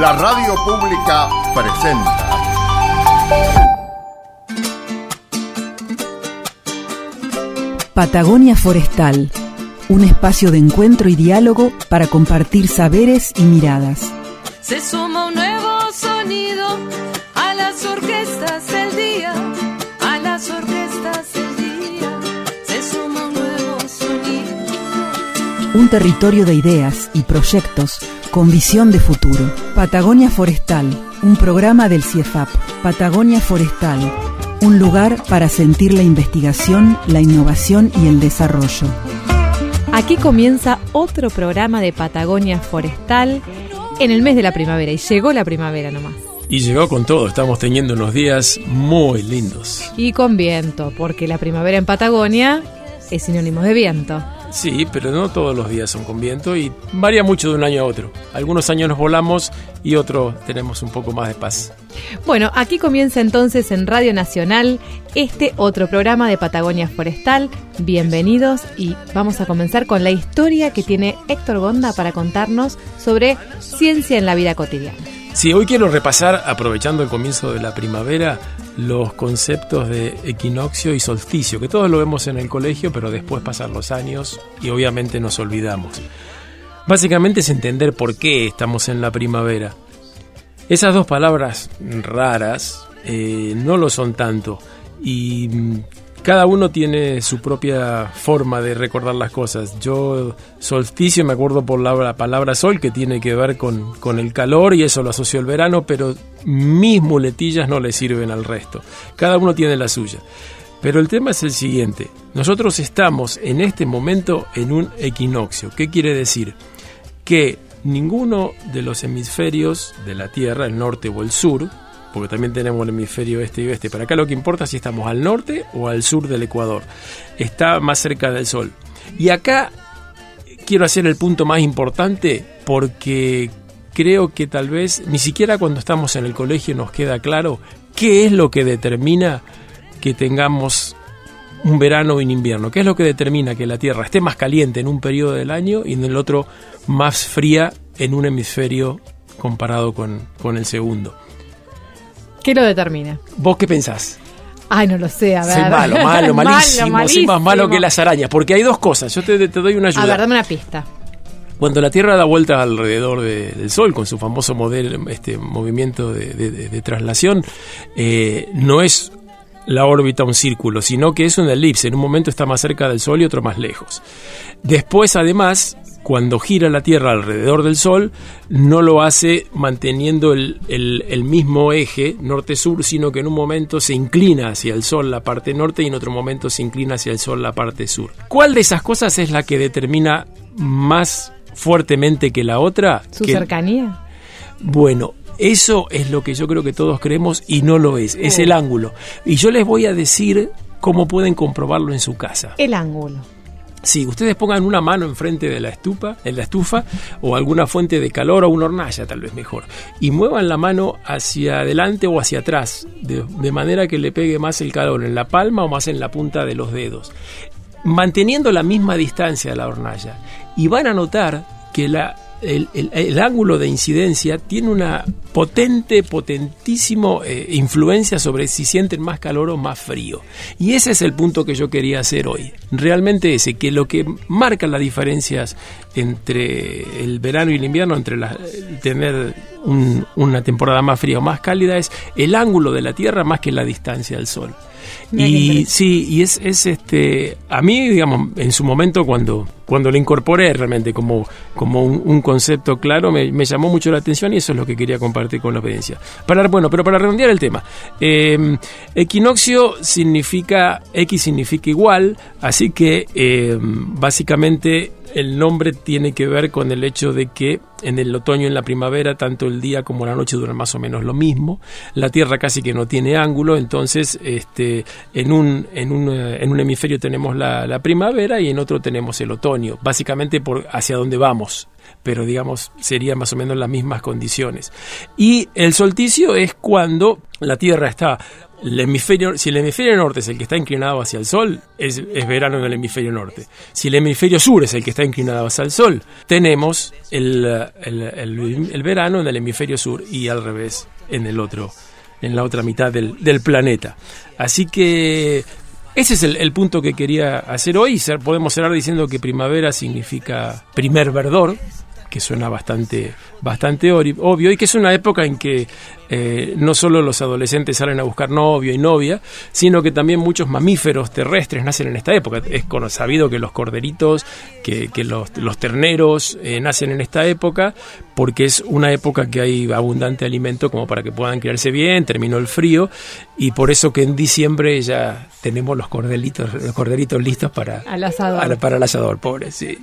La radio pública presenta. Patagonia Forestal, un espacio de encuentro y diálogo para compartir saberes y miradas. Se suma un territorio de ideas y proyectos con visión de futuro. Patagonia Forestal, un programa del CIEFAP. Patagonia Forestal, un lugar para sentir la investigación, la innovación y el desarrollo. Aquí comienza otro programa de Patagonia Forestal en el mes de la primavera y llegó la primavera nomás. Y llegó con todo, estamos teniendo unos días muy lindos. Y con viento, porque la primavera en Patagonia es sinónimo de viento. Sí, pero no todos los días son con viento y varía mucho de un año a otro. Algunos años nos volamos y otros tenemos un poco más de paz. Bueno, aquí comienza entonces en Radio Nacional este otro programa de Patagonia Forestal. Bienvenidos y vamos a comenzar con la historia que tiene Héctor Gonda para contarnos sobre ciencia en la vida cotidiana. Sí, hoy quiero repasar, aprovechando el comienzo de la primavera, los conceptos de equinoccio y solsticio, que todos lo vemos en el colegio, pero después pasan los años y obviamente nos olvidamos. Básicamente es entender por qué estamos en la primavera. Esas dos palabras raras eh, no lo son tanto y mm, cada uno tiene su propia forma de recordar las cosas. Yo solsticio me acuerdo por la palabra sol que tiene que ver con, con el calor y eso lo asocio al verano, pero mis muletillas no le sirven al resto. Cada uno tiene la suya. Pero el tema es el siguiente. Nosotros estamos en este momento en un equinoccio. ¿Qué quiere decir? Que ninguno de los hemisferios de la Tierra, el norte o el sur, porque también tenemos el hemisferio este y oeste. Pero acá lo que importa es si estamos al norte o al sur del Ecuador. Está más cerca del Sol. Y acá quiero hacer el punto más importante porque creo que tal vez ni siquiera cuando estamos en el colegio nos queda claro qué es lo que determina que tengamos un verano o un invierno, qué es lo que determina que la Tierra esté más caliente en un periodo del año y en el otro más fría en un hemisferio comparado con, con el segundo. ¿Qué lo determina? ¿Vos qué pensás? Ay, no lo sé, a ver. Soy malo, malo, malísimo, malo, soy más malo que las arañas, porque hay dos cosas, yo te, te doy una ayuda. A ver, dame una pista. Cuando la Tierra da vuelta alrededor de, del Sol con su famoso modelo, este movimiento de, de, de traslación, eh, no es la órbita un círculo, sino que es una elipse. En un momento está más cerca del Sol y otro más lejos. Después, además, cuando gira la Tierra alrededor del Sol, no lo hace manteniendo el, el, el mismo eje norte-sur, sino que en un momento se inclina hacia el Sol la parte norte y en otro momento se inclina hacia el Sol la parte sur. ¿Cuál de esas cosas es la que determina más fuertemente que la otra? ¿Su que, cercanía? Bueno, eso es lo que yo creo que todos creemos y no lo es, es el ángulo. Y yo les voy a decir cómo pueden comprobarlo en su casa. El ángulo. Sí, ustedes pongan una mano enfrente de la estufa, en la estufa o alguna fuente de calor o una hornalla tal vez mejor y muevan la mano hacia adelante o hacia atrás de, de, manera que le pegue más el calor en la palma o más en la punta de los dedos manteniendo la misma distancia a la hornalla y van a notar que la el, ángulo de incidencia tiene una potente, potentísimo eh, influencia sobre si sienten más calor o más frío. Y ese es el punto que yo quería hacer hoy. Realmente ese, que lo que marca las diferencias entre el verano y el invierno, entre tener un, una temporada más fría o más cálida, es el ángulo de la Tierra más que la distancia del Sol. Y sí, y es, es este, a mí, digamos, en su momento cuando, cuando lo incorporé realmente como, como un, un concepto claro, me, me, llamó mucho la atención y eso es lo que quería compartir con la audiencia. Para, bueno, pero para redondear el tema, eh, equinoccio significa, X significa igual, así que eh, básicamente el nombre tiene que ver con el hecho de que en el otoño y en la primavera tanto el día como la noche duran más o menos lo mismo. La Tierra casi que no tiene ángulo, entonces este, en, un, en, un, en un hemisferio tenemos la, la primavera y en otro tenemos el otoño, básicamente por hacia dónde vamos pero digamos serían más o menos las mismas condiciones. Y el solsticio es cuando la Tierra está el hemisferio, si el hemisferio norte es el que está inclinado hacia el sol, es, es, verano en el hemisferio norte. Si el hemisferio sur es el que está inclinado hacia el sol, tenemos el, el, el, el verano en el hemisferio sur y al revés en el otro, en la otra mitad del, del planeta. Así que ese es el, el, punto que quería hacer hoy. Podemos cerrar diciendo que primavera significa primer verdor, que suena bastante, bastante obvio, y que es una época en que eh, no solo los adolescentes salen a buscar novio y novia, sino que también muchos mamíferos terrestres nacen en esta época. Es sabido que los corderitos, que, que los, los, terneros eh, nacen en esta época, porque es una época que hay abundante alimento como para que puedan criarse bien, terminó el frío, y por eso que en diciembre ya tenemos los corderitos, los corderitos listos para, Al asador. para el asador, pobre, sí.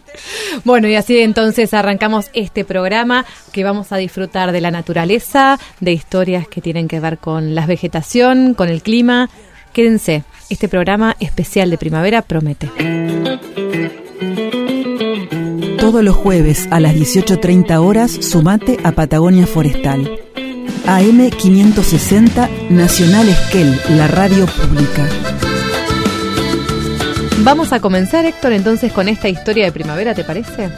Bueno, y así entonces arrancamos este programa que vamos a disfrutar de la naturaleza, de historias que tienen que ver con la vegetación, con el clima. Quédense, este programa especial de primavera promete. Todos los jueves a las 18.30 horas, sumate a Patagonia Forestal. AM 560 Nacional Esquel, la radio pública. Vamos a comenzar, Héctor, entonces con esta historia de primavera, ¿te parece?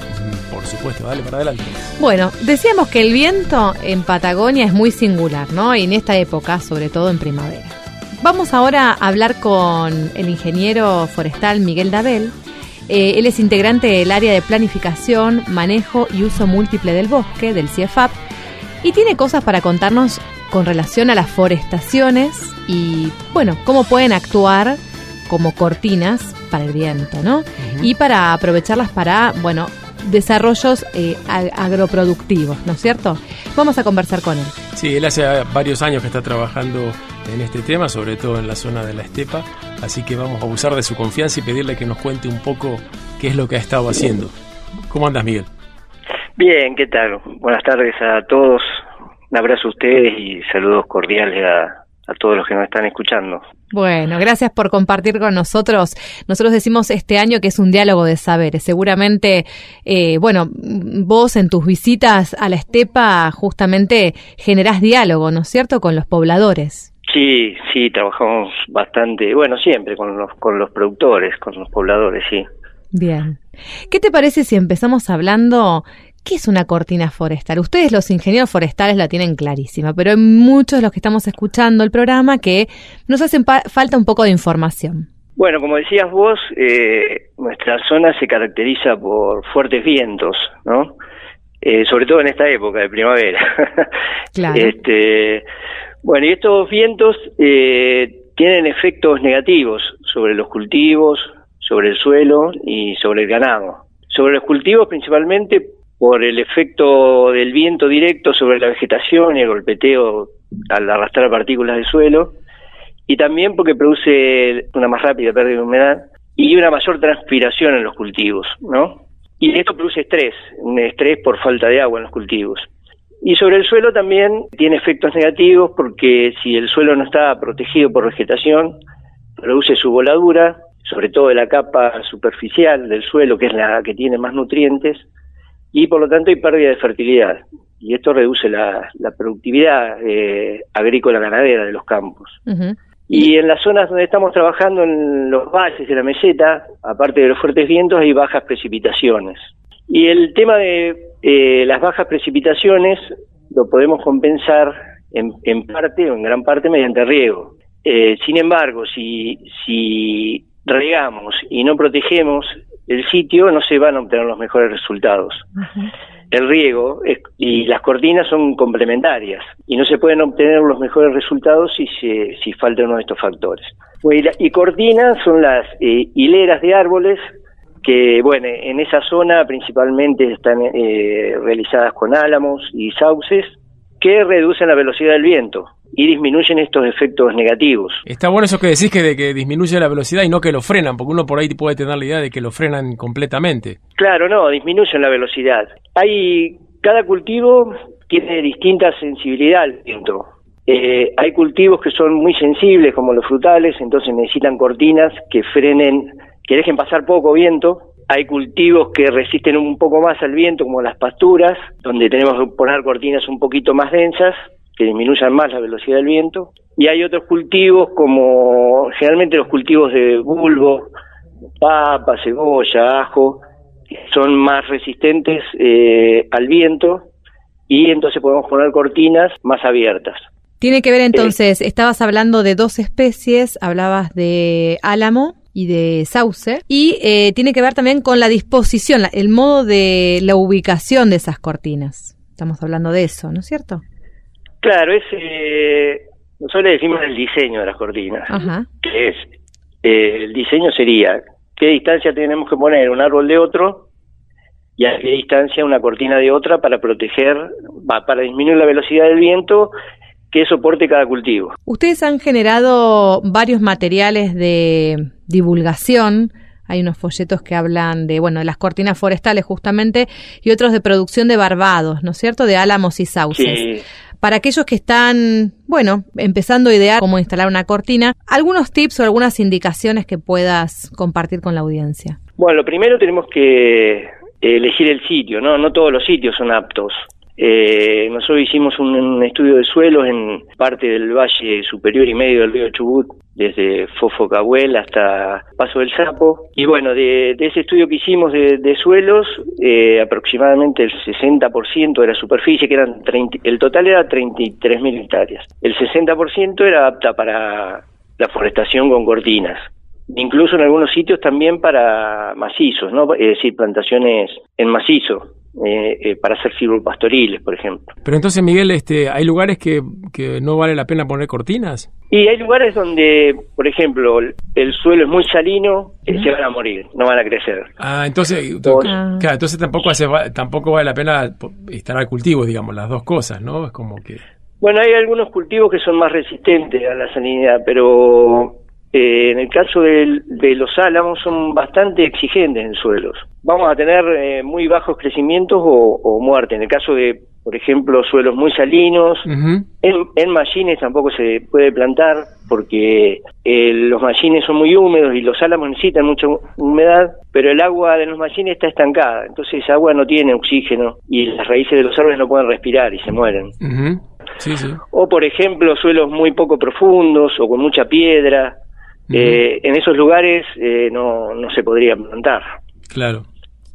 Por supuesto, dale para adelante. Bueno, decíamos que el viento en Patagonia es muy singular, ¿no? Y en esta época, sobre todo en primavera. Vamos ahora a hablar con el ingeniero forestal Miguel Dabel. Eh, él es integrante del área de planificación, manejo y uso múltiple del bosque, del CIEFAP, y tiene cosas para contarnos con relación a las forestaciones y, bueno, cómo pueden actuar como cortinas para el viento, ¿no? Uh -huh. Y para aprovecharlas para, bueno, desarrollos eh, agroproductivos, ¿no es cierto? Vamos a conversar con él. Sí, él hace varios años que está trabajando en este tema, sobre todo en la zona de la estepa, así que vamos a abusar de su confianza y pedirle que nos cuente un poco qué es lo que ha estado haciendo. ¿Cómo andas, Miguel? Bien, ¿qué tal? Buenas tardes a todos, un abrazo a ustedes y saludos cordiales a, a todos los que nos están escuchando. Bueno, gracias por compartir con nosotros. Nosotros decimos este año que es un diálogo de saberes. Seguramente, eh, bueno, vos en tus visitas a la estepa justamente generás diálogo, ¿no es cierto?, con los pobladores. Sí, sí, trabajamos bastante, bueno, siempre con los, con los productores, con los pobladores, sí. Bien. ¿Qué te parece si empezamos hablando ¿Qué es una cortina forestal? Ustedes los ingenieros forestales la tienen clarísima, pero hay muchos de los que estamos escuchando el programa que nos hacen falta un poco de información. Bueno, como decías vos, eh, nuestra zona se caracteriza por fuertes vientos, ¿no? Eh, sobre todo en esta época de primavera. Claro. este, bueno, y estos vientos eh, tienen efectos negativos sobre los cultivos, sobre el suelo y sobre el ganado. Sobre los cultivos principalmente por el efecto del viento directo sobre la vegetación y el golpeteo al arrastrar partículas del suelo, y también porque produce una más rápida pérdida de humedad y una mayor transpiración en los cultivos, ¿no? Y esto produce estrés, un estrés por falta de agua en los cultivos. Y sobre el suelo también tiene efectos negativos porque si el suelo no está protegido por vegetación, produce su voladura, sobre todo de la capa superficial del suelo, que es la que tiene más nutrientes, y por lo tanto hay pérdida de fertilidad y esto reduce la, la productividad eh, agrícola ganadera de los campos. Uh -huh. Y en las zonas donde estamos trabajando, en los valles de la meseta, aparte de los fuertes vientos, hay bajas precipitaciones. Y el tema de eh, las bajas precipitaciones lo podemos compensar en, en, parte o en gran parte mediante riego. Eh, sin embargo, si, si regamos y no protegemos el sitio no se van a obtener los mejores resultados. Uh -huh. El riego es, y las cortinas son complementarias y no se pueden obtener los mejores resultados si, se, si falta uno de estos factores. Y, cortinas son las eh, hileras de árboles que, bueno, en esa zona principalmente están eh, realizadas con álamos y sauces que reducen la velocidad del viento y disminuyen estos efectos negativos. Está bueno eso que decís que de que disminuye la velocidad y no que lo frenan, porque uno por ahí puede tener la idea de que lo frenan completamente. Claro, no, disminuyen la velocidad. Hay cada cultivo tiene distinta sensibilidad al viento. Eh, hay cultivos que son muy sensibles, como los frutales, entonces necesitan cortinas que frenen, que dejen pasar poco viento. Hay cultivos que resisten un poco más al viento, como las pasturas, donde tenemos que poner cortinas un poquito más densas que disminuyan más la velocidad del viento. Y hay otros cultivos como generalmente los cultivos de bulbo, papa, cebolla, ajo, que son más resistentes eh, al viento y entonces podemos poner cortinas más abiertas. Tiene que ver entonces, estabas hablando de dos especies, hablabas de álamo y de sauce, y eh, tiene que ver también con la disposición, la- el modo de la ubicación de esas cortinas. Estamos hablando de eso, ¿no es cierto? Claro, es eh, nosotros le decimos el diseño de las cortinas, Ajá. que es eh, el diseño sería qué distancia tenemos que poner un árbol de otro y a qué distancia una cortina de otra para proteger, va, para disminuir la velocidad del viento que soporte cada cultivo. Ustedes han generado varios materiales de divulgación. Hay unos folletos que hablan de, bueno, de las cortinas forestales justamente y otros de producción de barbados, ¿no es cierto? De álamos y sauces. Sí, Para aquellos que están, bueno, empezando a idear cómo instalar una cortina, algunos tips o algunas indicaciones que puedas compartir con la audiencia. Bueno, lo primero tenemos que elegir el sitio, ¿no? No todos los sitios son aptos. Eh, nosotros hicimos un, estudio de suelos en parte del valle superior y medio del río Chubut, desde Fofocahuel hasta Paso del Sapo. Y bueno, de, ese estudio que hicimos de, de suelos, eh, aproximadamente el 60% de la superficie, que eran 30 el total era 33.000 hectáreas. El 60% era apta para la forestación con cortinas. Incluso en algunos sitios también para macizos, ¿no? Es decir, plantaciones en macizo, eh, eh, para hacer silvopastoriles, por ejemplo. Pero entonces, Miguel, este, ¿hay lugares que, que no vale la pena poner cortinas? Y hay lugares donde, por ejemplo, el suelo es muy salino, eh, se van a morir, no van a crecer. Ah, entonces, Vos- Ah. claro, entonces tampoco hace, tampoco vale la pena instalar cultivos, digamos, las dos cosas, ¿no? Es como que... Bueno, hay algunos cultivos que son más resistentes a la salinidad, pero eh, en el caso de, los álamos son bastante exigentes en suelos. Vamos a tener eh, muy bajos crecimientos o, o muerte. En el caso de, por ejemplo, suelos muy salinos. En, en mallines tampoco se puede plantar porque eh, los mallines son muy húmedos y los álamos necesitan mucha hu- humedad, pero el agua de los mallines está estancada, entonces esa agua no tiene oxígeno y las raíces de los árboles no pueden respirar y se mueren. Sí, sí. O por ejemplo suelos muy poco profundos o con mucha piedra, Eh, en esos lugares eh, no, no se podría plantar. Claro.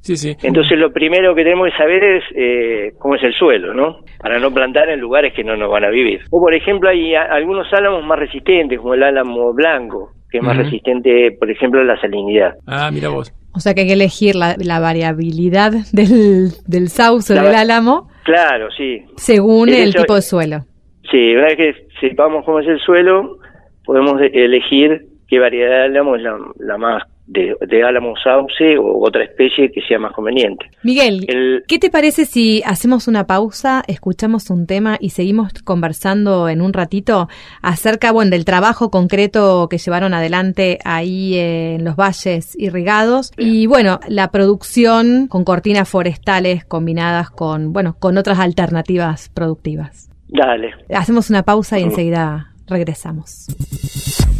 Sí, sí. Entonces lo primero que tenemos que saber es eh, cómo es el suelo, ¿no? Para no plantar en lugares que no nos van a vivir. O por ejemplo hay a- algunos álamos más resistentes, como el álamo blanco, que es más resistente, por ejemplo, a la salinidad. Ah, mira vos. O sea que hay que elegir la, la variabilidad del, del sauce La del álamo Claro, sí. según el eso- tipo de suelo. Sí, una vez que sepamos cómo es el suelo, podemos de- elegir qué variedad de álamo es la, la más de, de álamo sauce o otra especie que sea más conveniente. Miguel, El- ¿qué te parece si hacemos una pausa, escuchamos un tema y seguimos conversando en un ratito acerca bueno, del trabajo concreto que llevaron adelante ahí en los valles irrigados y bueno, la producción con cortinas forestales combinadas con bueno, con otras alternativas productivas? Dale. Hacemos una pausa y enseguida regresamos.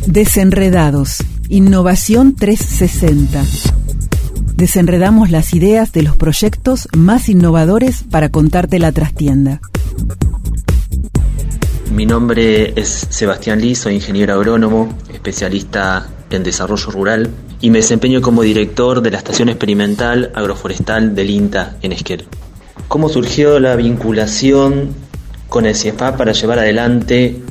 Desenredados. Innovación 360. Desenredamos las ideas de los proyectos más innovadores para contarte la trastienda. Mi nombre es Sebastián Lee, soy ingeniero agrónomo, especialista en desarrollo rural y me desempeño como director de la Estación Experimental Agroforestal del INTA en Esquel. ¿Cómo surgió la vinculación con el CIEFAP para llevar adelante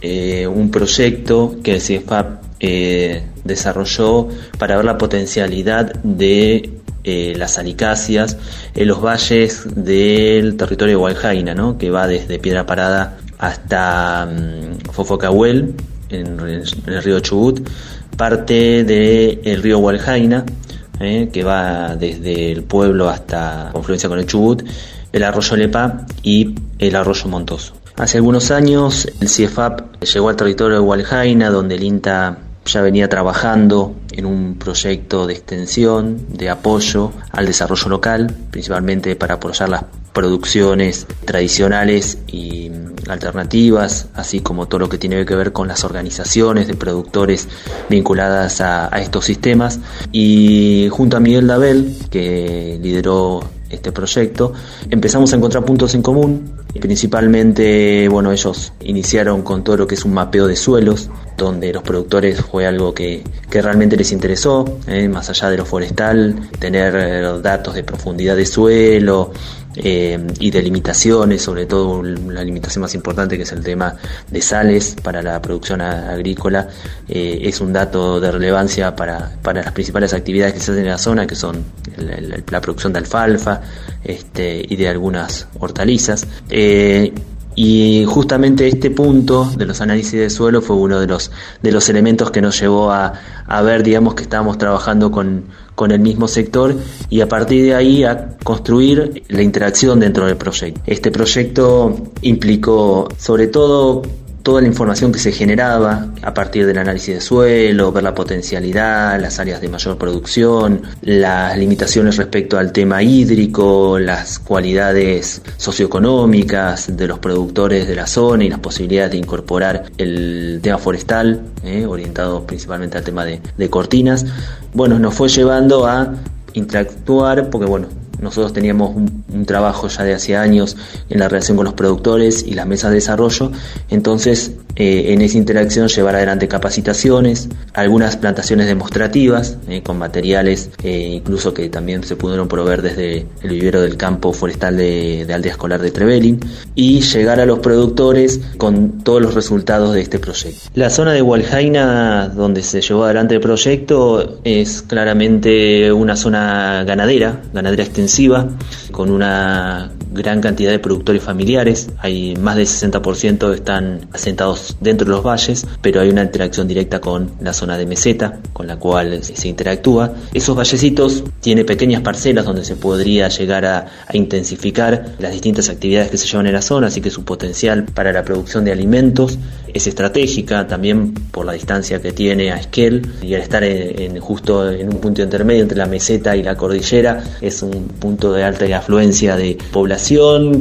eh, un proyecto que el CIEFAP eh, desarrolló para ver la potencialidad de eh, las alicáceas en los valles del territorio de Hualjaina, ¿no? que va desde Piedra Parada hasta mm, Fofocahuel, en, el río Chubut, parte del río Hualjaina, ¿eh? que va desde el pueblo hasta confluencia con el Chubut, el arroyo Lepa y el arroyo Montoso. Hace algunos años el CIEFAP llegó al territorio de Hualjaina, donde el INTA ya venía trabajando en un proyecto de extensión, de apoyo al desarrollo local, principalmente para apoyar las producciones tradicionales y alternativas, así como todo lo que tiene que ver con las organizaciones de productores vinculadas a, a estos sistemas. Y junto a Miguel Dabel, que lideró este proyecto, empezamos a encontrar puntos en común. Principalmente, bueno, ellos iniciaron con todo lo que es un mapeo de suelos, donde los productores fue algo que, que realmente les interesó, ¿eh? más allá de lo forestal, tener eh, datos de profundidad de suelo, eh, y de limitaciones, sobre todo la limitación más importante que es el tema de sales para la producción agrícola, eh, es un dato de relevancia para, para, las principales actividades que se hacen en la zona, que son la producción de alfalfa este, y de algunas hortalizas. Eh, y justamente este punto de los análisis de suelo fue uno de los, de los elementos que nos llevó a, a ver, digamos, que estábamos trabajando con, con el mismo sector y a partir de ahí a construir la interacción dentro del proyecto. Este proyecto implicó sobre todo toda la información que se generaba a partir del análisis de suelo, ver la potencialidad, las áreas de mayor producción, las limitaciones respecto al tema hídrico, las cualidades socioeconómicas de los productores de la zona y las posibilidades de incorporar el tema forestal, eh, orientado principalmente al tema de, de cortinas. Bueno, nos fue llevando a interactuar, porque bueno, nosotros teníamos un, trabajo ya de hace años en la relación con los productores y las mesas de desarrollo, entonces eh, en esa interacción llevar adelante capacitaciones, algunas plantaciones demostrativas eh, con materiales eh, incluso que también se pudieron proveer desde el vivero del campo forestal de, de Aldea Escolar de Trevelin y llegar a los productores con todos los resultados de este proyecto. La zona de Hualjaina donde se llevó adelante el proyecto es claramente una zona ganadera, ganadera extensiva con una gran cantidad de productores familiares. Hay más del 60% están asentados dentro de los valles, pero hay una interacción directa con la zona de meseta, con la cual se interactúa. Esos vallecitos tienen pequeñas parcelas donde se podría llegar a, intensificar las distintas actividades que se llevan en la zona, así que su potencial para la producción de alimentos es estratégica también por la distancia que tiene a Esquel y al estar en, justo en un punto intermedio entre la meseta y la cordillera es un punto de alta afluencia de población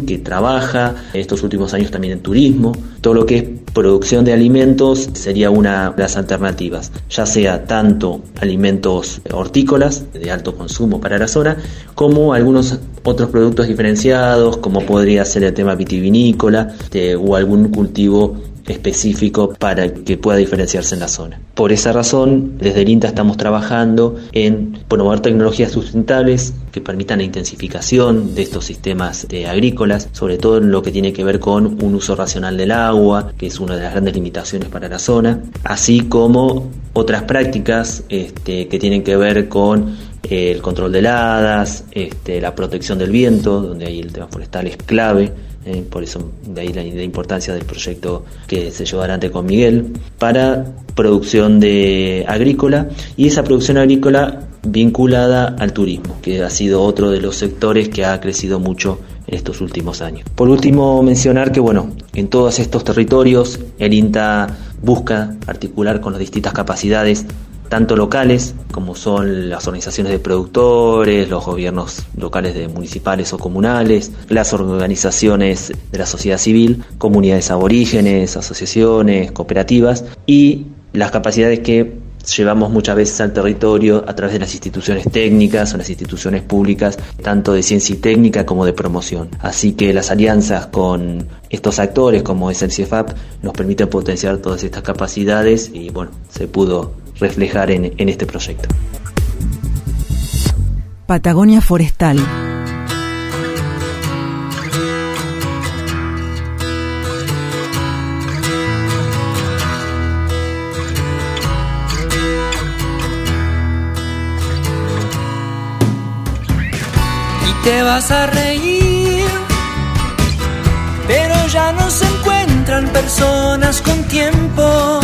que trabaja estos últimos años también en turismo todo lo que es producción de alimentos sería una de las alternativas ya sea tanto alimentos hortícolas de alto consumo para la zona como algunos otros productos diferenciados como podría ser el tema vitivinícola este, o algún cultivo específico para que pueda diferenciarse en la zona. Por esa razón, desde el INTA estamos trabajando en promover tecnologías sustentables que permitan la intensificación de estos sistemas eh, agrícolas, sobre todo en lo que tiene que ver con un uso racional del agua, que es una de las grandes limitaciones para la zona, así como otras prácticas este, que tienen que ver con eh, el control de heladas, este, la protección del viento, donde ahí el tema forestal es clave, eh, por eso de ahí la, importancia del proyecto que se llevó adelante con Miguel, para producción de agrícola y esa producción agrícola vinculada al turismo, que ha sido otro de los sectores que ha crecido mucho en estos últimos años. Por último, mencionar que bueno, en todos estos territorios el INTA busca articular con las distintas capacidades tanto locales como son las organizaciones de productores, los gobiernos locales de municipales o comunales, las organizaciones de la sociedad civil, comunidades aborígenes, asociaciones, cooperativas y las capacidades que llevamos muchas veces al territorio a través de las instituciones técnicas o las instituciones públicas, tanto de ciencia y técnica como de promoción. Así que las alianzas con estos actores como es el CIEFAP nos permiten potenciar todas estas capacidades y bueno, se pudo reflejar en, en este proyecto. Patagonia Forestal. Y te vas a reír, pero ya no se encuentran personas con tiempo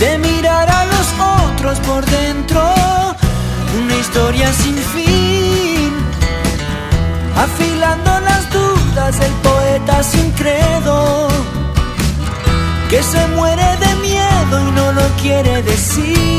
de los por dentro, una historia sin fin, afilando las dudas del poeta sin credo, que se muere de miedo y no lo quiere decir.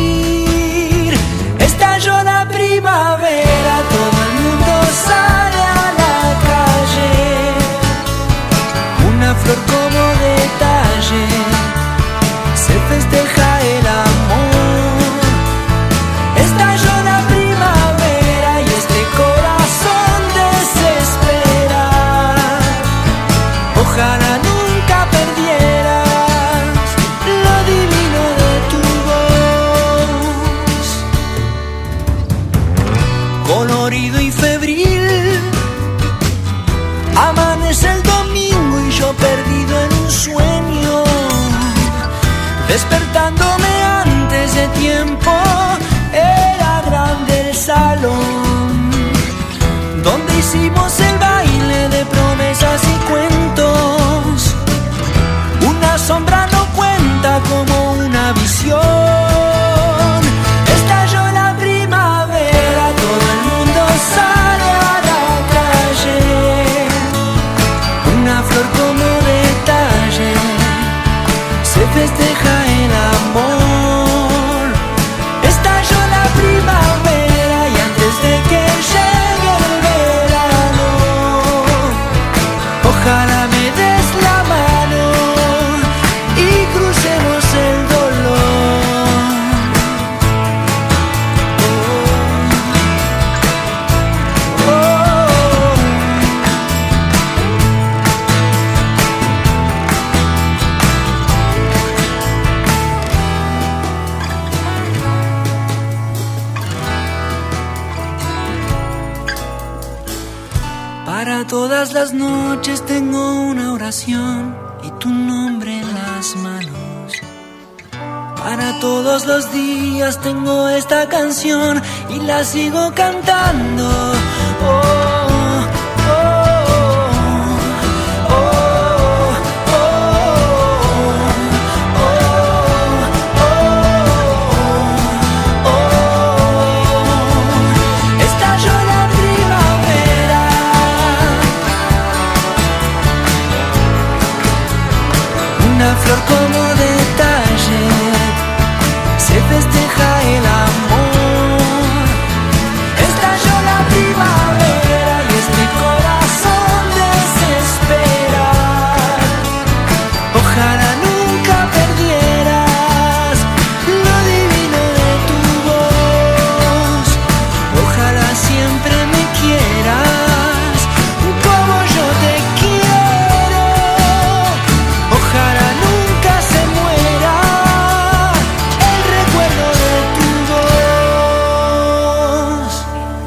Tengo esta canción y la sigo cantando.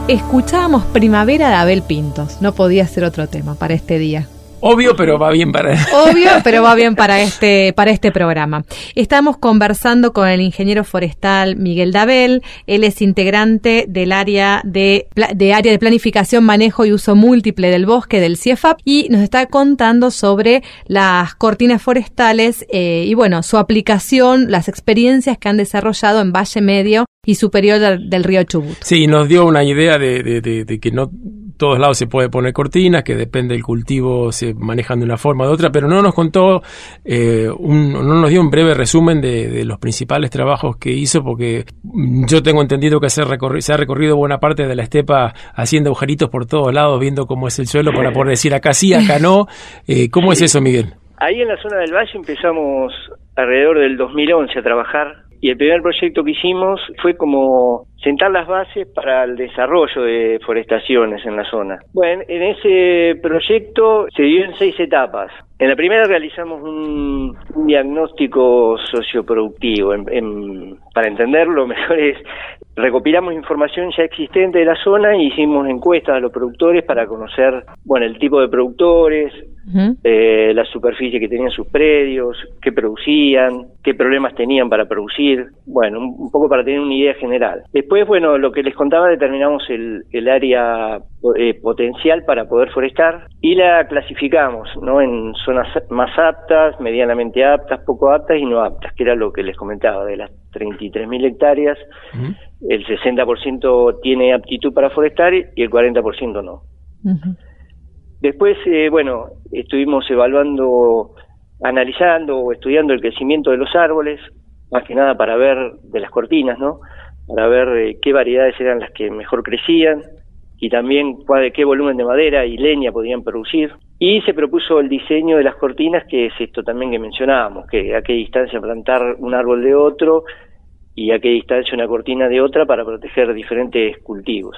Escuchábamos Primavera de Abel Pintos. No podía ser otro tema para este día. Obvio, pero va bien para... Obvio, pero va bien para este, para este programa. Estamos conversando con el ingeniero forestal Miguel Dabel. Él es integrante del área de, de área de planificación, manejo y uso múltiple del bosque del CIEFAP y nos está contando sobre las cortinas forestales eh, y bueno, su aplicación, las experiencias que han desarrollado en Valle Medio y Superior del, del río Chubut. Sí, nos dio una idea de, de- de- de que no todos lados se puede poner cortinas, que depende del cultivo, se manejan de una forma o de otra, pero no nos contó, eh, un- no nos dio un breve resumen de, de los principales trabajos que hizo, porque yo tengo entendido que se, recorri- se ha recorrido buena parte de la estepa haciendo agujeritos por todos lados, viendo cómo es el suelo para poder decir acá sí, acá no. Eh, ¿Cómo es eso, Miguel? Ahí en la zona del valle empezamos alrededor del 2011 a trabajar y el primer proyecto que hicimos fue como sentar las bases para el desarrollo de forestaciones en la zona. Bueno, en ese proyecto se dio en seis etapas. En la primera realizamos un, un diagnóstico socioproductivo. En- en- para entenderlo mejor es, recopilamos información ya existente de la zona y hicimos encuestas a los productores para conocer, bueno, el tipo de productores, eh, la superficie que tenían sus predios, qué producían, qué problemas tenían para producir, bueno, un, un poco para tener una idea general. Después, bueno, lo que les contaba, determinamos el, el área eh, potencial para poder forestar y la clasificamos, ¿no? En zonas más aptas, medianamente aptas, poco aptas y no aptas, que era lo que les comentaba, de las 33.000 hectáreas, Ujú. el 60% tiene aptitud para forestar y el 40% no. Después, eh, bueno, estuvimos evaluando, analizando o estudiando el crecimiento de los árboles, más que nada para ver de las cortinas, ¿no? Para ver eh, qué variedades eran las que mejor crecían y también cuál, qué volumen de madera y leña podían producir. Y se propuso el diseño de las cortinas, que es esto también que mencionábamos, que a qué distancia plantar un árbol de otro y a qué distancia una cortina de otra para proteger diferentes cultivos.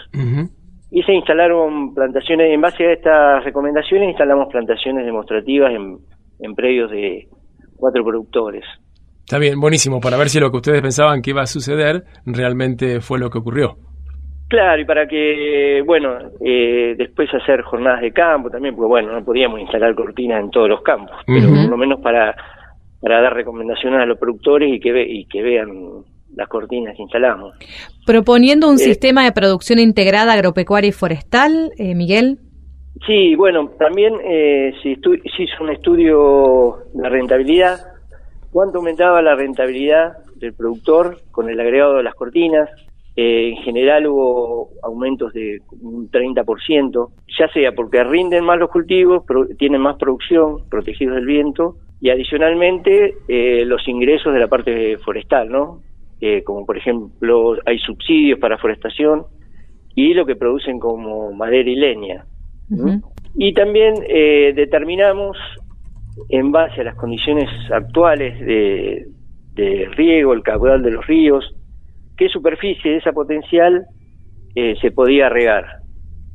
Y se instalaron plantaciones, en base a estas recomendaciones, instalamos plantaciones demostrativas en, en predios de cuatro productores. Está bien, buenísimo, para ver si lo que ustedes pensaban que iba a suceder realmente fue lo que ocurrió. Claro, y para que, bueno, eh, después hacer jornadas de campo también, porque bueno, no podíamos instalar cortinas en todos los campos, pero por lo menos para, para dar recomendaciones a los productores y que, ve, y que vean las cortinas que instalamos. Proponiendo un Eh, sistema de producción integrada agropecuaria y forestal, eh, Miguel. Sí, bueno, también eh, se, estu- se hizo un estudio de rentabilidad, cuánto aumentaba la rentabilidad del productor con el agregado de las cortinas. Eh, en general hubo aumentos de un 30%, ya sea porque rinden más los cultivos, pro- tienen más producción, protegidos del viento, y adicionalmente eh, los ingresos de la parte forestal, ¿no? Eh, como por ejemplo hay subsidios para forestación y lo que producen como madera y leña. Y también eh, determinamos, en base a las condiciones actuales de, de riego, el caudal de los ríos, qué superficie de esa potencial eh, se podía regar,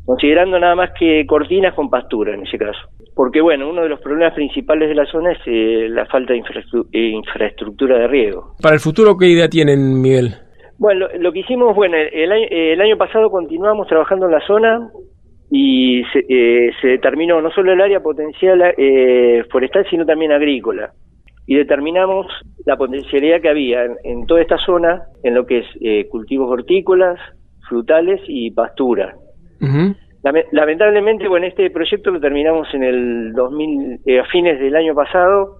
considerando nada más que cortinas con pastura en ese caso. Porque bueno, uno de los problemas principales de la zona es eh, la falta de infraestru- eh, infraestructura de riego. Para el futuro, ¿qué idea tienen, Miguel? Bueno, lo, lo que hicimos, bueno, el año, el año pasado continuamos trabajando en la zona y se, eh, se determinó no solo el área potencial eh, forestal, sino también agrícola. Y determinamos la potencialidad que había en, en toda esta zona en lo que es eh, cultivos hortícolas, frutales y pastura. Lamentablemente, bueno, este proyecto lo terminamos en el 2000, eh, a fines del año pasado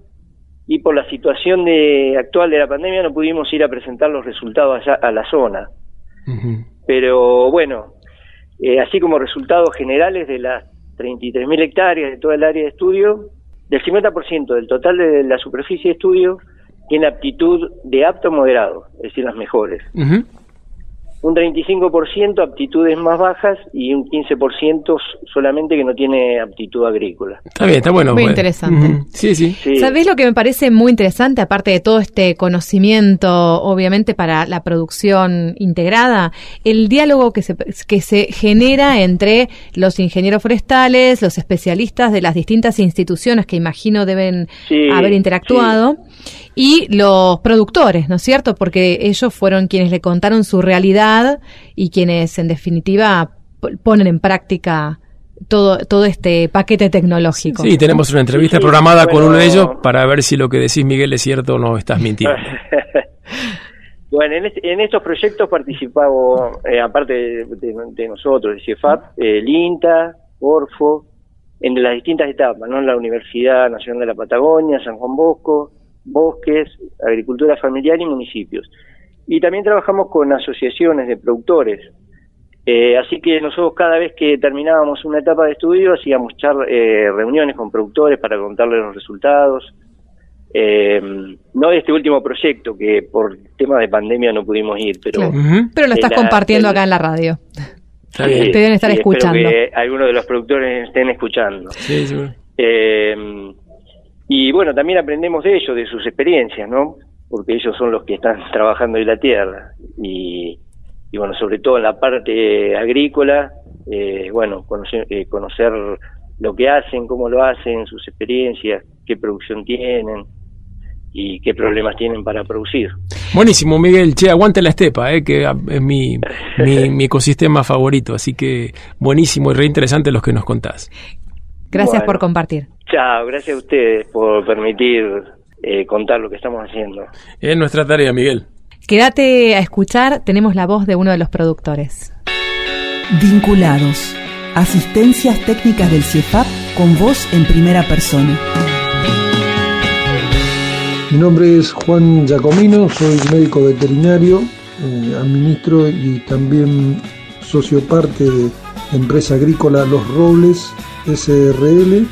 y por la situación de, actual de la pandemia no pudimos ir a presentar los resultados allá a la zona. Pero bueno, eh, así como resultados generales de las 33.000 hectáreas de toda el área de estudio, del 50% del total de la superficie de estudio tiene aptitud de apto moderado, es decir, las mejores. Un 35% aptitudes más bajas y un 15% solamente que no tiene aptitud agrícola. Está bien, está bueno. Muy bueno. interesante. Ujú. Sí, sí. Sí. ¿Sabés lo que me parece muy interesante, aparte de todo este conocimiento, obviamente, para la producción integrada? El diálogo que se, que se genera entre los ingenieros forestales, los especialistas de las distintas instituciones que imagino deben Sí, haber interactuado, y los productores, ¿no es cierto? Porque ellos fueron quienes le contaron su realidad y quienes, en definitiva, ponen en práctica todo, todo este paquete tecnológico. Sí, tenemos una entrevista Sí, programada con uno de ellos para ver si lo que decís, Miguel, es cierto o no estás mintiendo. bueno, en, este- en estos proyectos participamos, eh, aparte de, de- de nosotros, de CIEFAP, eh, el INTA, Orfo, en las distintas etapas, ¿no? La Universidad Nacional de la Patagonia, San Juan Bosco, Bosques, Agricultura Familiar y municipios. Y también trabajamos con asociaciones de productores. Eh, así que nosotros cada vez que terminábamos una etapa de estudio hacíamos char- eh, reuniones con productores para contarles los resultados. Eh, no de este último proyecto, que por tema de pandemia no pudimos ir, pero... Claro. Pero lo la- compartiendo acá en la radio. Está bien. Te deben estar sí, espero escuchando. que algunos de los productores estén escuchando. Sí, seguro. Eh, y bueno, también aprendemos de ellos, de sus experiencias, ¿no? Porque ellos son los que están trabajando en la tierra. Y, y bueno, sobre todo en la parte agrícola, eh, bueno, conocer, eh, conocer lo que hacen, cómo lo hacen, sus experiencias, qué producción tienen y qué problemas tienen para producir. Buenísimo, Miguel. Che, aguante la estepa, eh, que es mi, mi, mi ecosistema favorito. Así que buenísimo y re interesante los que nos contás. Gracias Bueno. por compartir. Chao, gracias a ustedes por permitir eh, contar lo que estamos haciendo. Es nuestra tarea, Miguel. Quédate a escuchar, tenemos la voz de uno de los productores. Vinculados. Asistencias técnicas del CIEFAP con voz en primera persona. Mi nombre es Juan Giacomino, soy médico veterinario, eh, administro y también socio parte de empresa agrícola Los Robles SRL.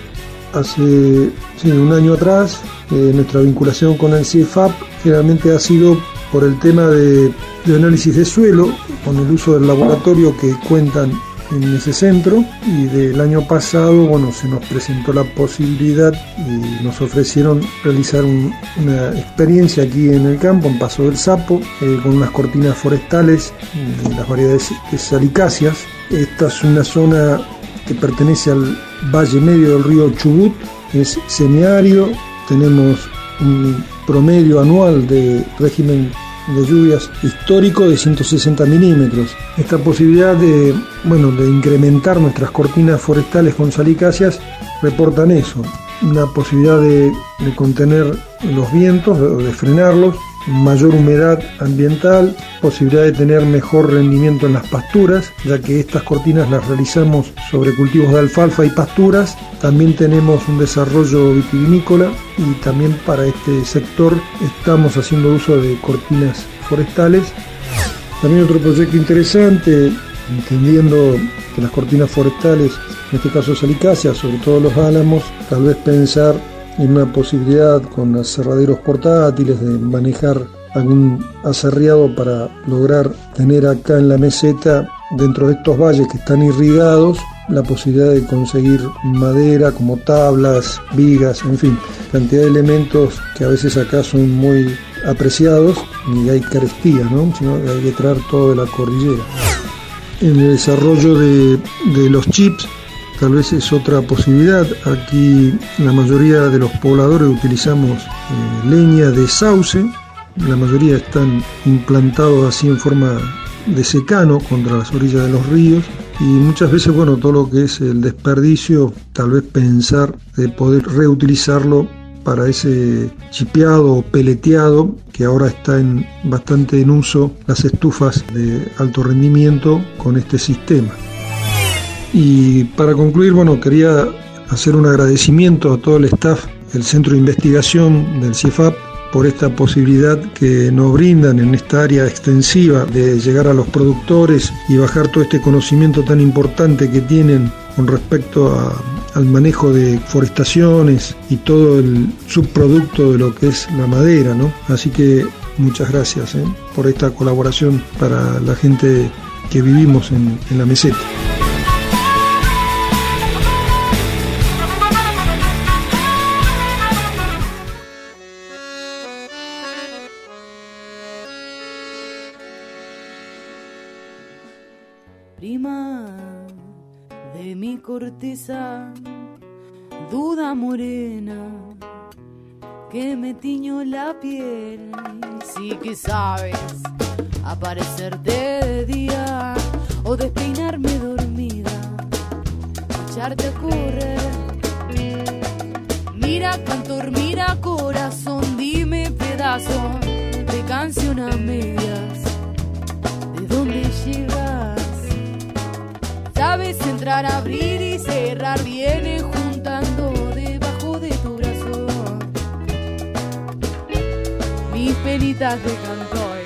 Hace un año atrás eh, nuestra vinculación con el CIEFAP generalmente ha sido por el tema de, análisis de suelo, con el uso del laboratorio que cuentan en ese centro y del año pasado bueno se nos presentó la posibilidad y nos ofrecieron realizar un- una experiencia aquí en el campo en Paso del Sapo eh, con unas cortinas forestales las variedades de salicáceas esta es una zona que pertenece al valle medio del río Chubut es semiárido tenemos un promedio anual de régimen de lluvias histórico de 160 milímetros. Esta posibilidad de, bueno, de incrementar nuestras cortinas forestales con salicáceas reportan eso, una posibilidad de, de contener los vientos, de, de frenarlos, mayor humedad ambiental, posibilidad de tener mejor rendimiento en las pasturas, ya que estas cortinas las realizamos sobre cultivos de alfalfa y pasturas. También tenemos un desarrollo vitivinícola y también para este sector estamos haciendo uso de cortinas forestales. También otro proyecto interesante, entendiendo que las cortinas forestales, en este caso salicáceas, sobre todo los álamos, tal vez pensar en una posibilidad con aserraderos portátiles de manejar algún aserriado para lograr tener acá en la meseta, dentro de estos valles que están irrigados, la posibilidad de conseguir madera como tablas, vigas, en fin, cantidad de elementos que a veces acá son muy apreciados y hay carestía, ¿no? Sino hay que traer todo de la cordillera. En el desarrollo de, de los chips tal vez es otra posibilidad. Aquí la mayoría de los pobladores utilizamos eh, leña de sauce, la mayoría están implantados así en forma de secano contra las orillas de los ríos y muchas veces, bueno, todo lo que es el desperdicio, tal vez pensar de poder reutilizarlo para ese chipeado o peleteado que ahora está en, bastante en uso las estufas de alto rendimiento con este sistema. Y para concluir, bueno, quería hacer un agradecimiento a todo el staff del Centro de Investigación del CIEFAP por esta posibilidad que nos brindan en esta área extensiva de llegar a los productores y bajar todo este conocimiento tan importante que tienen con respecto al manejo de forestaciones y todo el subproducto de lo que es la madera, ¿no? Así que muchas gracias ¿eh? por esta colaboración para la gente que vivimos en, en la meseta. Prima de mi corteza, duda morena que me tiñó la piel. Sí que sabes aparecerte de día o despeinarme dormida, echarte a correr. Mira, cantor, mira, corazón, dime pedazo de canción a. Sabes entrar, abrir y cerrar, viene juntando debajo de tu brazo mis pelitas de cantoy.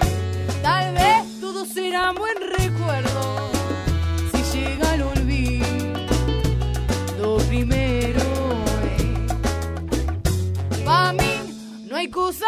Tal vez todo será buen recuerdo si llega el olvido. Primero, para mí no hay cosa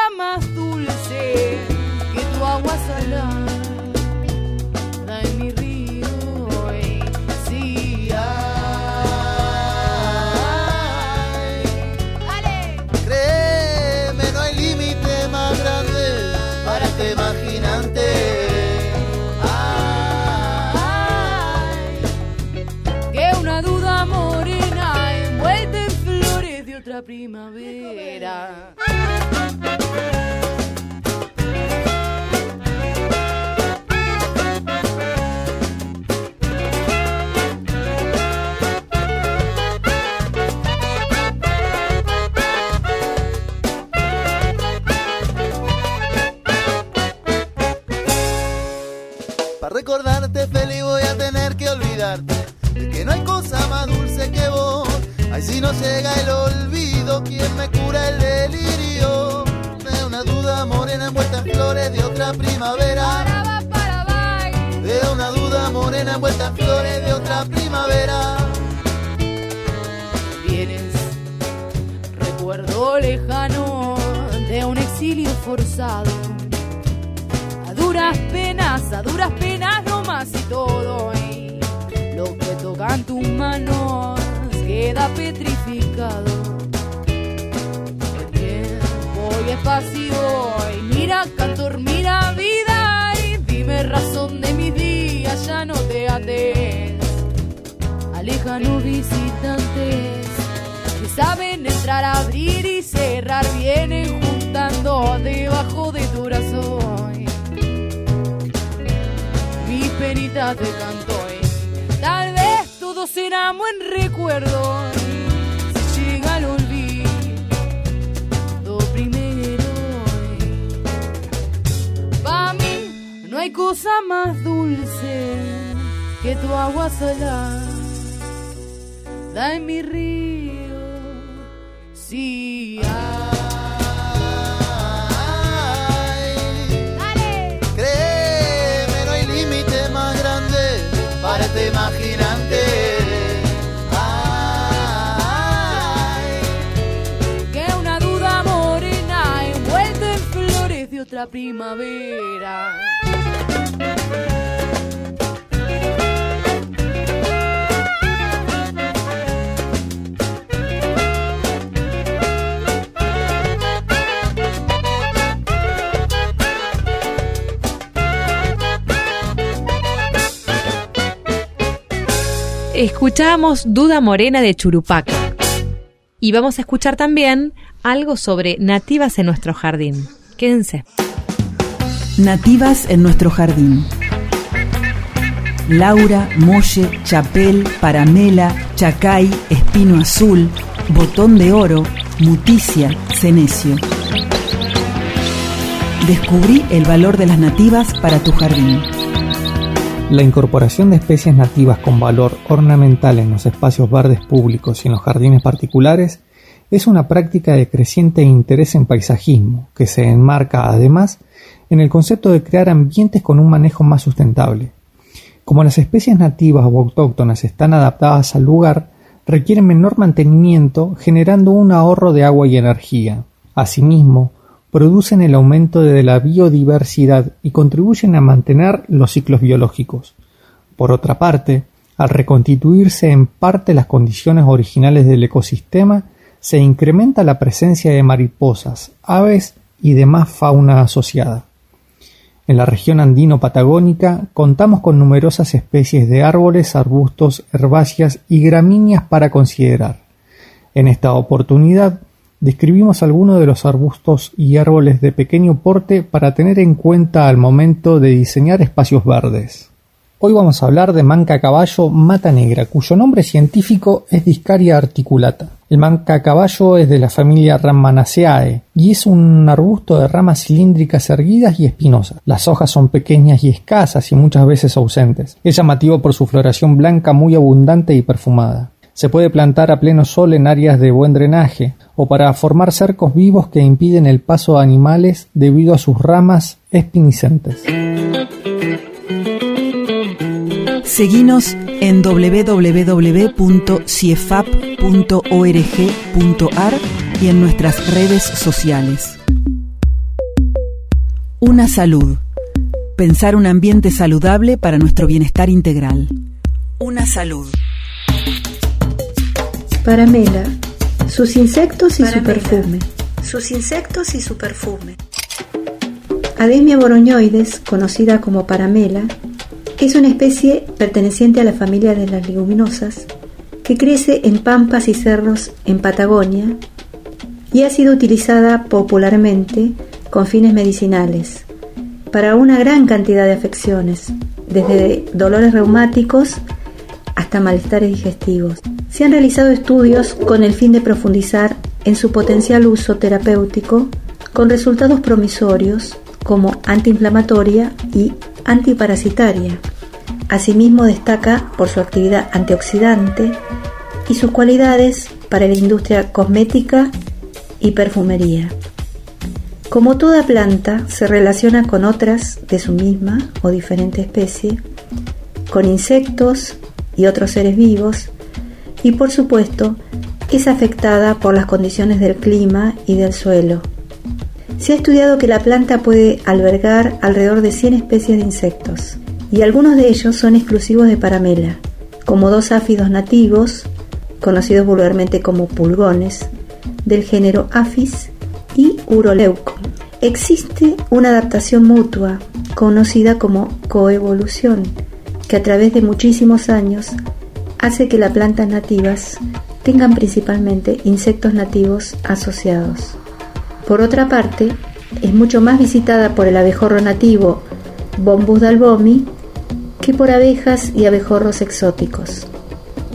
olvidarte de que no hay cosa más dulce que vos. Ay, si no llega el olvido, ¿quién me cura el delirio? De una duda morena envuelta en flores de otra primavera. De una duda morena envuelta en flores de otra primavera. Vienes, recuerdo lejano de un exilio forzado. A duras penas, a duras penas nomás y todo. Lo que tocan tus manos queda petrificado. El tiempo y espacio, y mira cantor, mira vida, y dime razón de mis días, ya no te ates a lejanos visitantes que saben entrar, abrir y cerrar, vienen juntando debajo de tu brazo penita te canto y tal vez todo será buen recuerdo si llega al olvido primero. Para mí no hay cosa más dulce que tu agua salada da en mi río. Otra primavera. Escuchamos Duda Morena de Churupac. Y vamos a escuchar también algo sobre nativas en nuestro jardín. Quédense. Nativas en nuestro jardín. Laura, Molle, Chapel, Paramela, Chacay, Espino Azul, Botón de Oro, Muticia, Cenecio. Descubrí el valor de las nativas para tu jardín. La incorporación de especies nativas con valor ornamental en los espacios verdes públicos y en los jardines particulares es una práctica de creciente interés en paisajismo, que se enmarca además en el concepto de crear ambientes con un manejo más sustentable. Como las especies nativas o autóctonas están adaptadas al lugar, requieren menor mantenimiento, generando un ahorro de agua y energía. Asimismo, producen el aumento de la biodiversidad y contribuyen a mantener los ciclos biológicos. Por otra parte, al reconstituirse en parte las condiciones originales del ecosistema, se incrementa la presencia de mariposas, aves y demás fauna asociada. En la región andino-patagónica contamos con numerosas especies de árboles, arbustos, herbáceas y gramíneas para considerar. En esta oportunidad describimos algunos de los arbustos y árboles de pequeño porte para tener en cuenta al momento de diseñar espacios verdes. Hoy vamos a hablar de manca caballo mata negra, cuyo nombre científico es Discaria articulata. El manca caballo es de la familia Ramanaceae y es un arbusto de ramas cilíndricas erguidas y espinosas. Las hojas son pequeñas y escasas y muchas veces ausentes. Es llamativo por su floración blanca muy abundante y perfumada. Se puede plantar a pleno sol en áreas de buen drenaje o para formar cercos vivos que impiden el paso a animales debido a sus ramas espiniscentes. Seguinos en www.ciefap.org.ar y en nuestras redes sociales. Una salud. Pensar un ambiente saludable para nuestro bienestar integral. Una salud. Paramela, sus insectos y su perfume. Sus insectos y su perfume. Ademia boroñoides, conocida como paramela, es una especie perteneciente a la familia de las leguminosas que crece en pampas y cerros en Patagonia y ha sido utilizada popularmente con fines medicinales para una gran cantidad de afecciones, desde dolores reumáticos hasta malestares digestivos. Se han realizado estudios con el fin de profundizar en su potencial uso terapéutico con resultados promisorios como antiinflamatoria y antiparasitaria. Asimismo destaca por su actividad antioxidante y sus cualidades para la industria cosmética y perfumería. Como toda planta, se relaciona con otras de su misma o diferente especie, con insectos y otros seres vivos, y por supuesto es afectada por las condiciones del clima y del suelo. Se ha estudiado que la planta puede albergar alrededor de 100 especies de insectos, y algunos de ellos son exclusivos de Paramela, como dos áfidos nativos, conocidos vulgarmente como pulgones, del género Aphis y Uroleuco. Existe una adaptación mutua, conocida como coevolución, que a través de muchísimos años hace que las plantas nativas tengan principalmente insectos nativos asociados. Por otra parte, es mucho más visitada por el abejorro nativo Bombus dalbomi que por abejas y abejorros exóticos.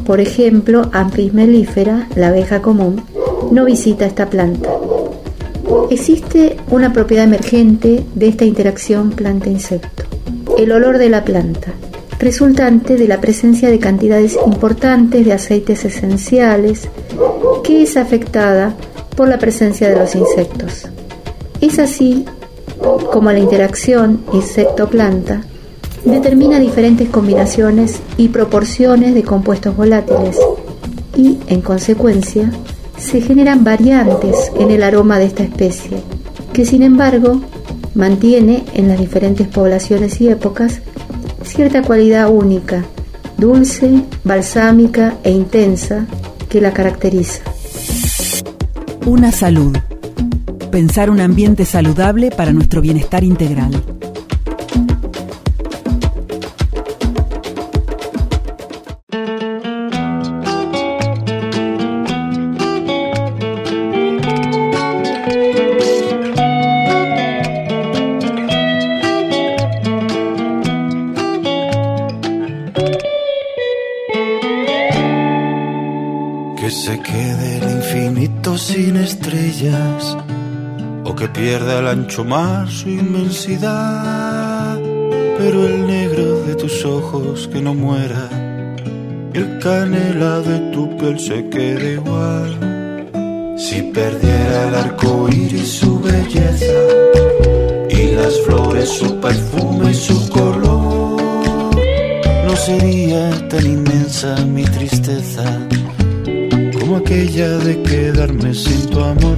Por ejemplo, Ampis mellifera, la abeja común, no visita esta planta. Existe una propiedad emergente de esta interacción planta-insecto, el olor de la planta, resultante de la presencia de cantidades importantes de aceites esenciales que es afectada por la presencia de los insectos. Es así como la interacción insecto-planta determina diferentes combinaciones y proporciones de compuestos volátiles y, en consecuencia, se generan variantes en el aroma de esta especie, que sin embargo mantiene en las diferentes poblaciones y épocas cierta cualidad única, dulce, balsámica e intensa que la caracteriza. Una salud. Pensar un ambiente saludable para nuestro bienestar integral. Pierda el ancho mar su inmensidad. Pero el negro de tus ojos que no muera el canela de tu piel se quede igual. Si perdiera el arco iris su belleza y las flores su perfume y su color, no sería tan inmensa mi tristeza como aquella de quedarme sin tu amor.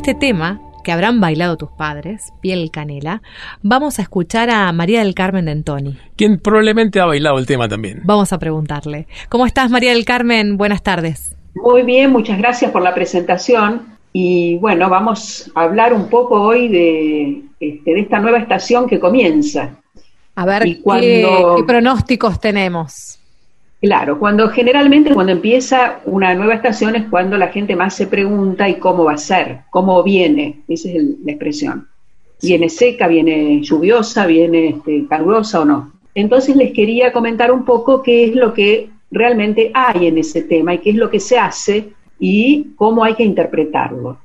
Este tema, que habrán bailado tus padres, Piel Canela, vamos a escuchar a María del Carmen de Antoni. Quien probablemente ha bailado el tema también. Vamos a preguntarle. ¿Cómo estás, María del Carmen? Buenas tardes. Muy bien, muchas gracias por la presentación. Y bueno, vamos a hablar un poco hoy de, este, de esta nueva estación que comienza. A ver Y qué, cuando- qué pronósticos tenemos. Claro, cuando generalmente cuando empieza una nueva estación es cuando la gente más se pregunta y cómo va a ser, cómo viene, esa es el- la expresión. ¿Viene seca, viene lluviosa, viene este, calurosa o no? Entonces les quería comentar un poco qué es lo que realmente hay en ese tema y qué es lo que se hace y cómo hay que interpretarlo.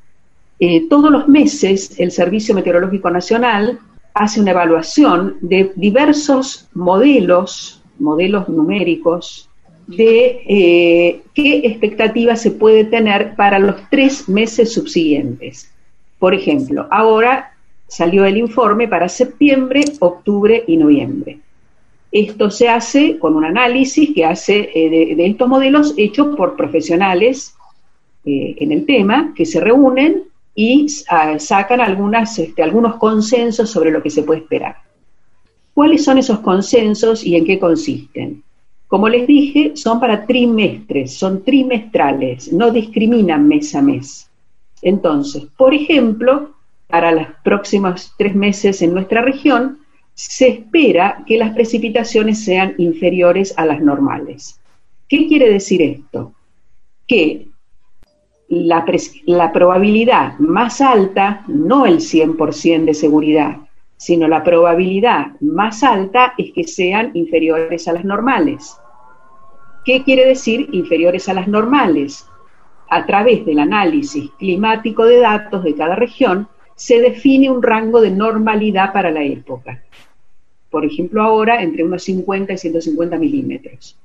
Eh, todos los meses el Servicio Meteorológico Nacional hace una evaluación de diversos modelos, modelos numéricos, de eh, qué expectativa se puede tener para los tres meses subsiguientes. Por ejemplo, ahora salió el informe para septiembre, octubre y noviembre. Esto se hace con un análisis que hace eh, de, estos modelos hechos por profesionales eh, en el tema que se reúnen y ah, sacan algunas, este, algunos consensos sobre lo que se puede esperar. ¿Cuáles son esos consensos y en qué consisten? Como les dije, son para trimestres, son trimestrales, no discriminan mes a mes. Entonces, por ejemplo, para los próximos tres meses en nuestra región, se espera que las precipitaciones sean inferiores a las normales. ¿Qué quiere decir esto? Que la, la probabilidad más alta, no el 100% de seguridad, sino la probabilidad más alta es que sean inferiores a las normales. ¿Qué quiere decir inferiores a las normales? A través del análisis climático de datos de cada región, se define un rango de normalidad para la época. por ejemplo ahora, entre unos 50 y 150 milímetros.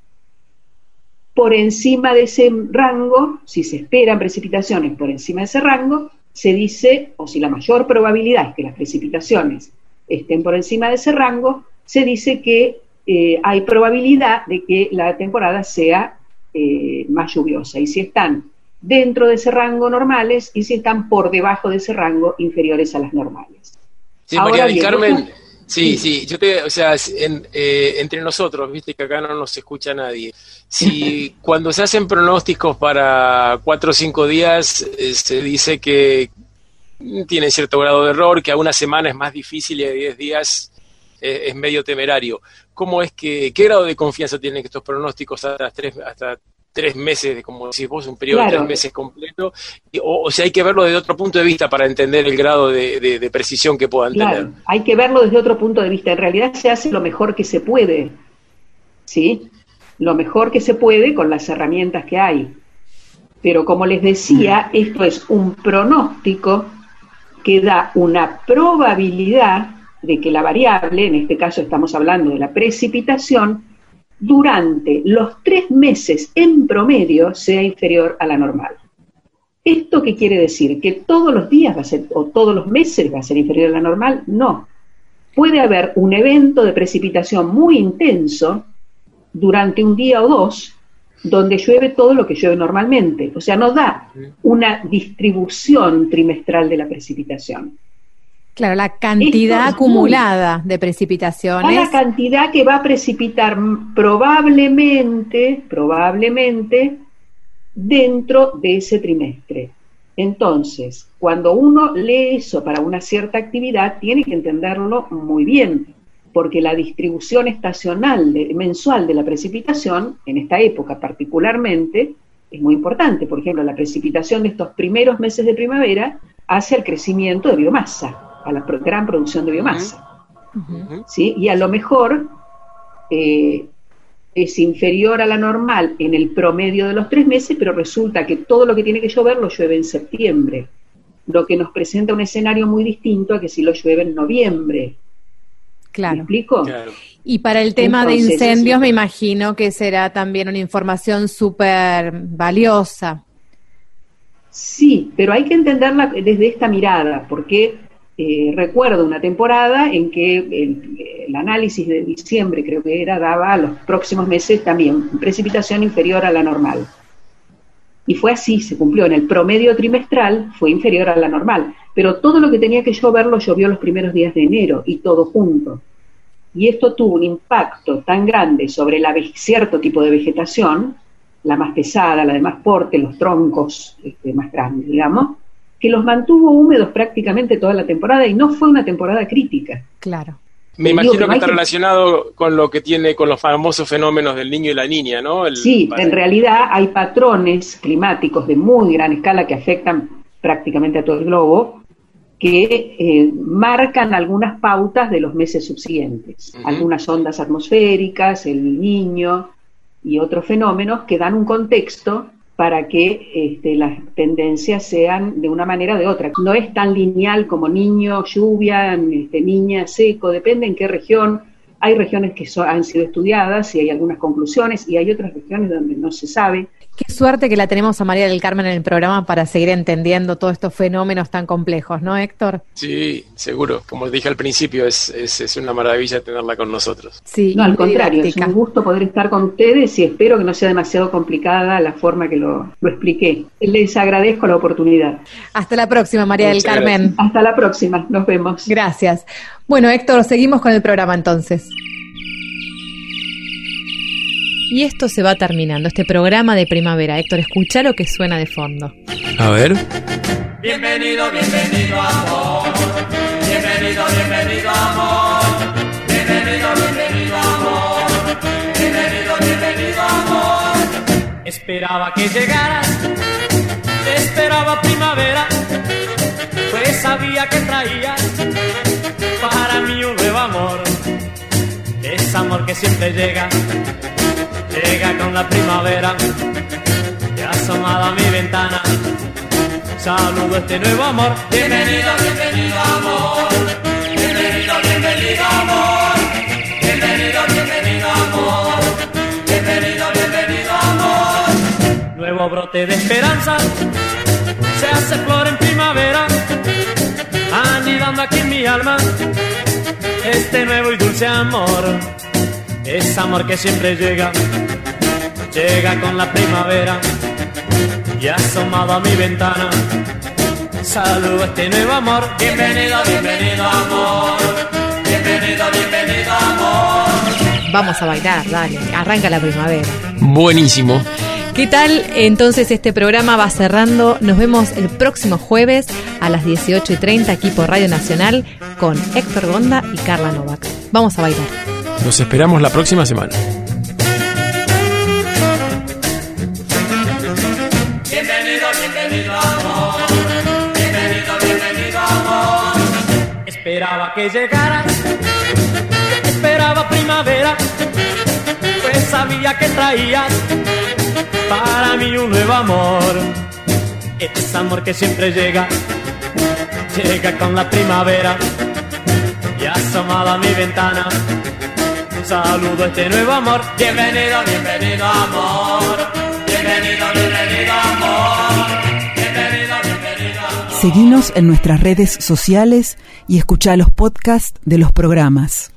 Por encima de ese rango, si se esperan precipitaciones por encima de ese rango, se dice, o si la mayor probabilidad es que las precipitaciones estén por encima de ese rango, se dice que eh, hay probabilidad de que la temporada sea eh, más lluviosa. Y si están dentro de ese rango normales y si están por debajo de ese rango inferiores a las normales. Sí, María del Carmen, sí, sí, yo te, o sea, eh, entre nosotros, viste que acá no nos escucha nadie. Si cuando se hacen pronósticos para cuatro o cinco días, se dice que tiene cierto grado de error, que a una semana es más difícil y a diez días es medio temerario. ¿Cómo es que, qué grado de confianza tienen estos pronósticos hasta tres, hasta tres meses, como decís vos, un periodo de tres meses completo, o, si hay que verlo desde otro punto de vista para entender el grado de, precisión que puedan claro, tener. Hay que verlo desde otro punto de vista. En realidad se hace lo mejor que se puede, ¿sí? Lo mejor que se puede con las herramientas que hay. Pero como les decía, esto es un pronóstico que da una probabilidad de que la variable, en este caso estamos hablando de la precipitación, durante los tres meses en promedio sea inferior a la normal. ¿Esto qué quiere decir? ¿Que todos los días va a ser, o todos los meses va a ser inferior a la normal? No. Puede haber un evento de precipitación muy intenso durante un día o dos, donde llueve todo lo que llueve normalmente. O sea, no da una distribución trimestral de la precipitación. Claro, la cantidad acumulada de precipitaciones. La cantidad que va a precipitar probablemente, probablemente, dentro de ese trimestre. Entonces, cuando uno lee eso para una cierta actividad, tiene que entenderlo muy bien, porque la distribución estacional mensual de la precipitación, en esta época particularmente, es muy importante. Por ejemplo, la precipitación de estos primeros meses de primavera hace el crecimiento de biomasa a la gran producción de biomasa. ¿sí? Y a lo mejor eh, es inferior a la normal en el promedio de los tres meses, pero resulta que todo lo que tiene que llover lo llueve en septiembre, lo que nos presenta un escenario muy distinto a que si lo llueve en noviembre. Claro. ¿Me explico? Y para el tema de incendios, me imagino que será también una información súper valiosa. Sí, pero hay que entenderla desde esta mirada, porque eh, recuerdo una temporada en que el, análisis de diciembre, creo que era, daba a los próximos meses también precipitación inferior a la normal. Y fue así, se cumplió. En el promedio trimestral fue inferior a la normal. Pero todo lo que tenía que llover lo llovió los primeros días de enero y todo junto. Y esto tuvo un impacto tan grande sobre la, cierto tipo de vegetación, la más pesada, la de más porte, los troncos este, más grandes, digamos, que los mantuvo húmedos prácticamente toda la temporada y no fue una temporada crítica. Claro. Me imagino que está relacionado con lo que tiene con los famosos fenómenos del niño y la niña, ¿no? sí, en realidad hay patrones climáticos de muy gran escala que afectan prácticamente a todo el globo, que eh, marcan algunas pautas de los meses subsiguientes. Algunas ondas atmosféricas, el niño y otros fenómenos que dan un contexto para que este, las tendencias sean de una manera o de otra. No es tan lineal como niño, lluvia, este, niña, seco, depende en qué región. Hay regiones que han sido estudiadas y hay algunas conclusiones y hay otras regiones donde no se sabe. Qué suerte que la tenemos a María del Carmen en el programa para seguir entendiendo todos estos fenómenos tan complejos, ¿no, Héctor? Sí, seguro. Como dije al principio, es, es, una maravilla tenerla con nosotros. Sí, no, al contrario, es un gusto poder estar con ustedes y espero que no sea demasiado complicada la forma que lo, lo expliqué. Les agradezco la oportunidad. Hasta la próxima, María del Carmen. Hasta la próxima, nos vemos. Gracias. Bueno, Héctor, seguimos con el programa entonces. Y esto se va terminando, este programa de primavera. Héctor, escucha lo que suena de fondo. A ver. Bienvenido, bienvenido amor. Bienvenido, bienvenido amor. Bienvenido, bienvenido amor. Bienvenido, bienvenido amor. Esperaba que llegaras. Esperaba primavera. Pues sabía que traías para mí un nuevo amor. Es amor que siempre llega Llega con la primavera, ya asomada a mi ventana. Saludo este nuevo amor. Bienvenido, bienvenido amor. Bienvenido, bienvenido amor. Bienvenido, bienvenido amor. Bienvenido, bienvenido amor. Nuevo brote de esperanza. Se hace flor en primavera. Anidando aquí en mi alma. Este nuevo y dulce amor. Es amor que siempre llega, llega con la primavera y asomado a mi ventana. Saludo este nuevo amor. Bienvenido, bienvenido amor. Bienvenido, bienvenido amor. Vamos a bailar, dale, arranca la primavera. Buenísimo. ¿Qué tal? Entonces este programa va cerrando. Nos vemos el próximo jueves a las 18 y 30 aquí por Radio Nacional con Héctor Gonda y Carla Novak. Vamos a bailar. Nos esperamos la próxima semana. Bienvenido, bienvenido amor. Bienvenido, bienvenido amor. Esperaba que llegaras, esperaba primavera, pues sabía que traías para mí un nuevo amor. Es amor que siempre llega, llega con la primavera y asomado a mi ventana. Saludo este nuevo amor. Bienvenido, bienvenido amor. Bienvenido, bienvenido amor. Bienvenido, bienvenido amor. Seguinos en nuestras redes sociales y escucha los podcasts de los programas.